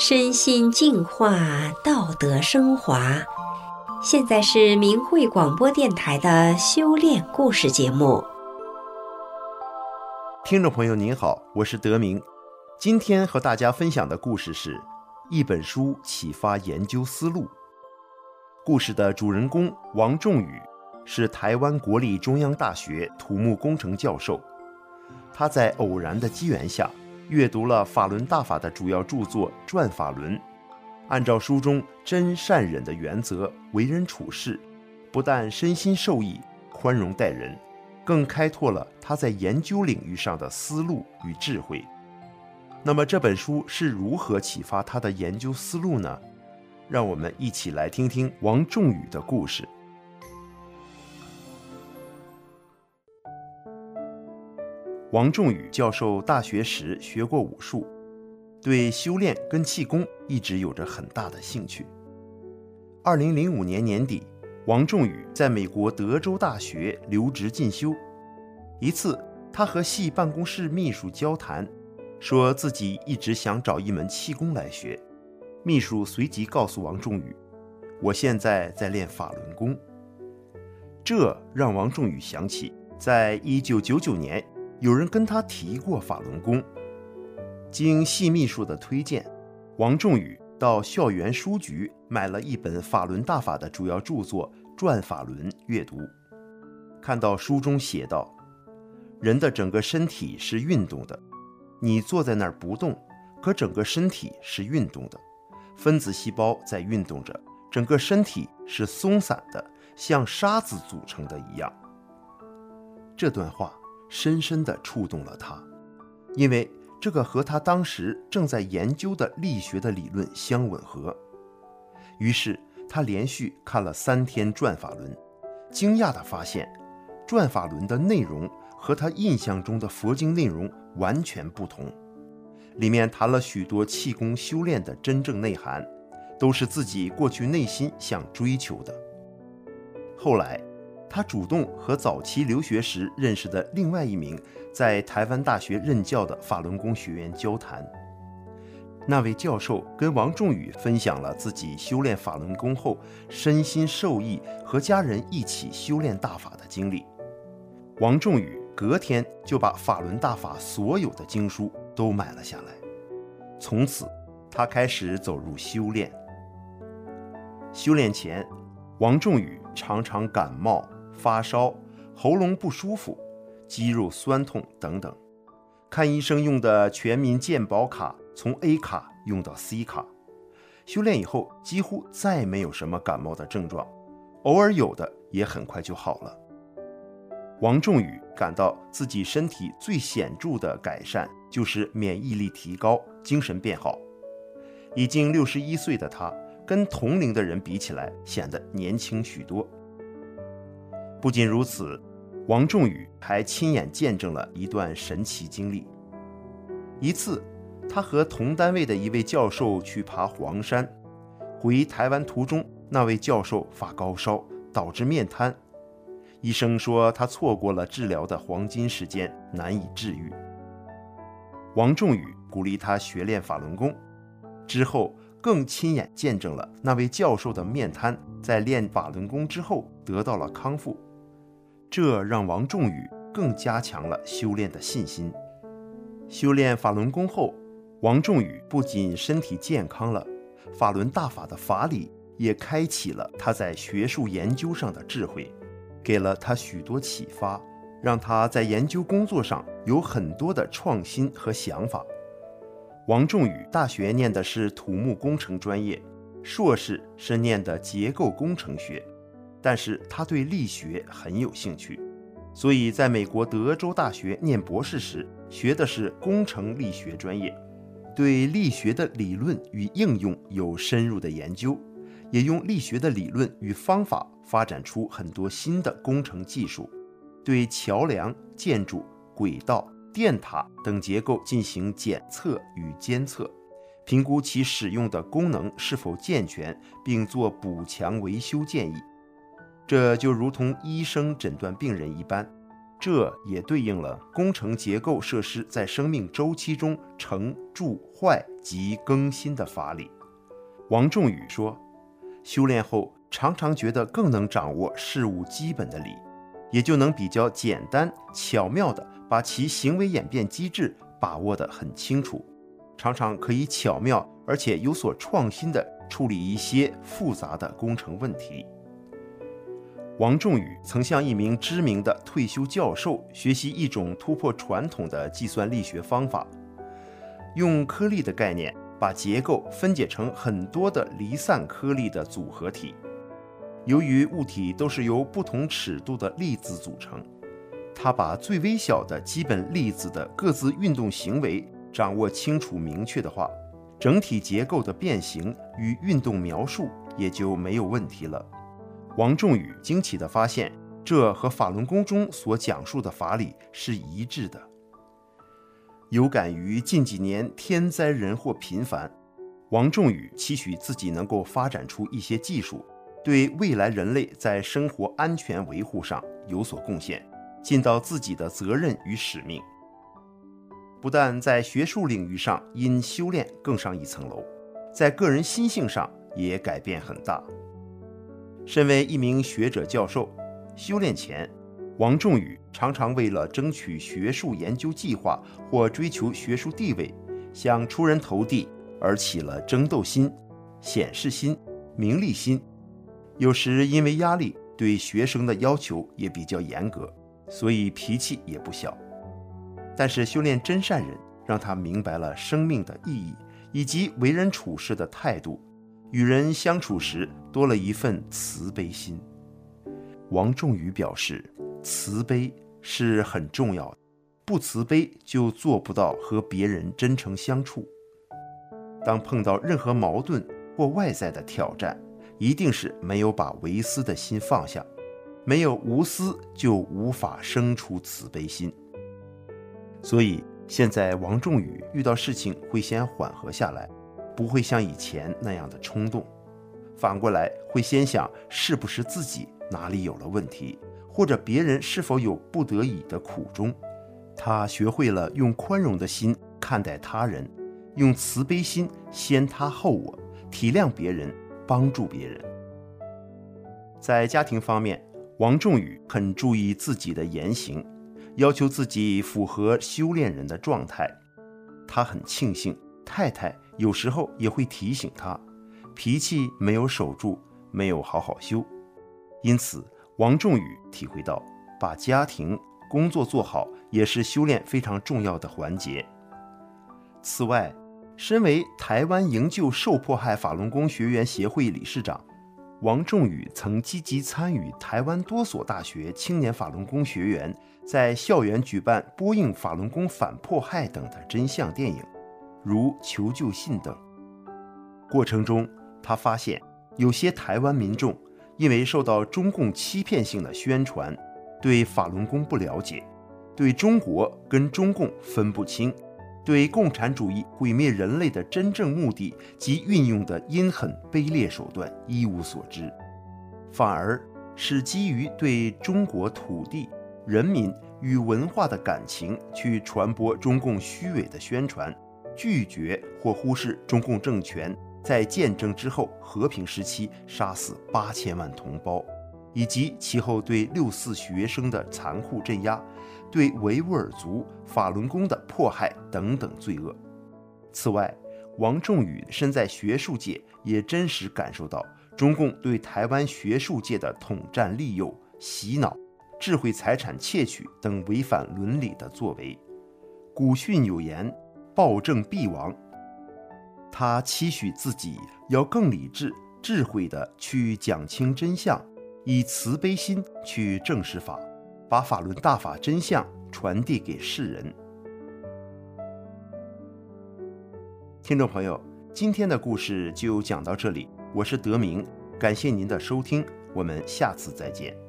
身心净化，道德升华。现在是明慧广播电台的修炼故事节目。听众朋友您好，我是德明。今天和大家分享的故事是一本书启发研究思路。故事的主人公王仲宇是台湾国立中央大学土木工程教授。他在偶然的机缘下，阅读了法轮大法的主要著作《转法轮》，按照书中真善忍的原则为人处事，不但身心受益、宽容待人，更开拓了他在研究领域上的思路与智慧。那么这本书是如何启发他的研究思路呢？让我们一起来听听王仲宇的故事。王仲宇教授大学时学过武术，对修炼跟气功一直有着很大的兴趣。二零零五年年底，王仲宇在美国德州大学留职进修。一次，他和系办公室秘书交谈，说自己一直想找一门气功来学。秘书随即告诉王仲宇：“我现在在练法轮功。”这让王仲宇想起，在一九九九年。有人跟他提过法轮功，经系秘书的推荐，王仲宇到校园书局买了一本法轮大法的主要著作《转法轮》阅读。看到书中写道：“人的整个身体是运动的，你坐在那儿不动，可整个身体是运动的，分子细胞在运动着，整个身体是松散的，像沙子组成的一样。”这段话。深深地触动了他，因为这个和他当时正在研究的力学的理论相吻合。于是他连续看了三天《转法轮》，惊讶地发现，《转法轮》的内容和他印象中的佛经内容完全不同。里面谈了许多气功修炼的真正内涵，都是自己过去内心想追求的。后来。他主动和早期留学时认识的另外一名在台湾大学任教的法轮功学员交谈。那位教授跟王仲宇分享了自己修炼法轮功后身心受益和家人一起修炼大法的经历。王仲宇隔天就把法轮大法所有的经书都买了下来。从此，他开始走入修炼。修炼前，王仲宇常常感冒。发烧、喉咙不舒服、肌肉酸痛等等，看医生用的全民健保卡从 A 卡用到 C 卡。修炼以后几乎再没有什么感冒的症状，偶尔有的也很快就好了。王仲宇感到自己身体最显著的改善就是免疫力提高、精神变好。已经六十一岁的他，跟同龄的人比起来显得年轻许多。不仅如此，王仲宇还亲眼见证了一段神奇经历。一次，他和同单位的一位教授去爬黄山，回台湾途中，那位教授发高烧，导致面瘫。医生说他错过了治疗的黄金时间，难以治愈。王仲宇鼓励他学练法轮功，之后更亲眼见证了那位教授的面瘫在练法轮功之后得到了康复。这让王仲宇更加强了修炼的信心。修炼法轮功后，王仲宇不仅身体健康了，法轮大法的法理也开启了他在学术研究上的智慧，给了他许多启发，让他在研究工作上有很多的创新和想法。王仲宇大学念的是土木工程专业，硕士是念的结构工程学。但是他对力学很有兴趣，所以在美国德州大学念博士时，学的是工程力学专业，对力学的理论与应用有深入的研究，也用力学的理论与方法发展出很多新的工程技术，对桥梁、建筑、轨道、电塔等结构进行检测与监测，评估其使用的功能是否健全，并做补强维修建议。这就如同医生诊断病人一般，这也对应了工程结构设施在生命周期中成、住、坏及更新的法理。王仲宇说：“修炼后，常常觉得更能掌握事物基本的理，也就能比较简单巧妙地把其行为演变机制把握得很清楚，常常可以巧妙而且有所创新地处理一些复杂的工程问题。”王仲宇曾向一名知名的退休教授学习一种突破传统的计算力学方法，用颗粒的概念把结构分解成很多的离散颗粒的组合体。由于物体都是由不同尺度的粒子组成，他把最微小的基本粒子的各自运动行为掌握清楚明确的话，整体结构的变形与运动描述也就没有问题了。王仲宇惊奇地发现，这和法轮功中所讲述的法理是一致的。有感于近几年天灾人祸频繁，王仲宇期许自己能够发展出一些技术，对未来人类在生活安全维护上有所贡献，尽到自己的责任与使命。不但在学术领域上因修炼更上一层楼，在个人心性上也改变很大。身为一名学者教授，修炼前，王仲宇常常为了争取学术研究计划或追求学术地位，想出人头地而起了争斗心、显示心、名利心。有时因为压力，对学生的要求也比较严格，所以脾气也不小。但是修炼真善人，让他明白了生命的意义以及为人处事的态度。与人相处时多了一份慈悲心。王仲宇表示，慈悲是很重要的，不慈悲就做不到和别人真诚相处。当碰到任何矛盾或外在的挑战，一定是没有把唯私的心放下，没有无私就无法生出慈悲心。所以现在王仲宇遇到事情会先缓和下来。不会像以前那样的冲动，反过来会先想是不是自己哪里有了问题，或者别人是否有不得已的苦衷。他学会了用宽容的心看待他人，用慈悲心先他后我，体谅别人，帮助别人。在家庭方面，王仲宇很注意自己的言行，要求自己符合修炼人的状态。他很庆幸太太。有时候也会提醒他，脾气没有守住，没有好好修。因此，王仲宇体会到，把家庭工作做好也是修炼非常重要的环节。此外，身为台湾营救受迫害法轮功学员协会理事长，王仲宇曾积极参与台湾多所大学青年法轮功学员在校园举办播映法轮功反迫害等的真相电影。如求救信等。过程中，他发现有些台湾民众因为受到中共欺骗性的宣传，对法轮功不了解，对中国跟中共分不清，对共产主义毁灭人类的真正目的及运用的阴狠卑劣手段一无所知，反而是基于对中国土地、人民与文化的感情去传播中共虚伪的宣传。拒绝或忽视中共政权在建政之后和平时期杀死八千万同胞，以及其后对六四学生的残酷镇压，对维吾尔族法轮功的迫害等等罪恶。此外，王仲宇身在学术界，也真实感受到中共对台湾学术界的统战利诱、洗脑、智慧财产窃取等违反伦理的作为。古训有言。暴政必亡。他期许自己要更理智、智慧地去讲清真相，以慈悲心去证实法，把法轮大法真相传递给世人。听众朋友，今天的故事就讲到这里，我是德明，感谢您的收听，我们下次再见。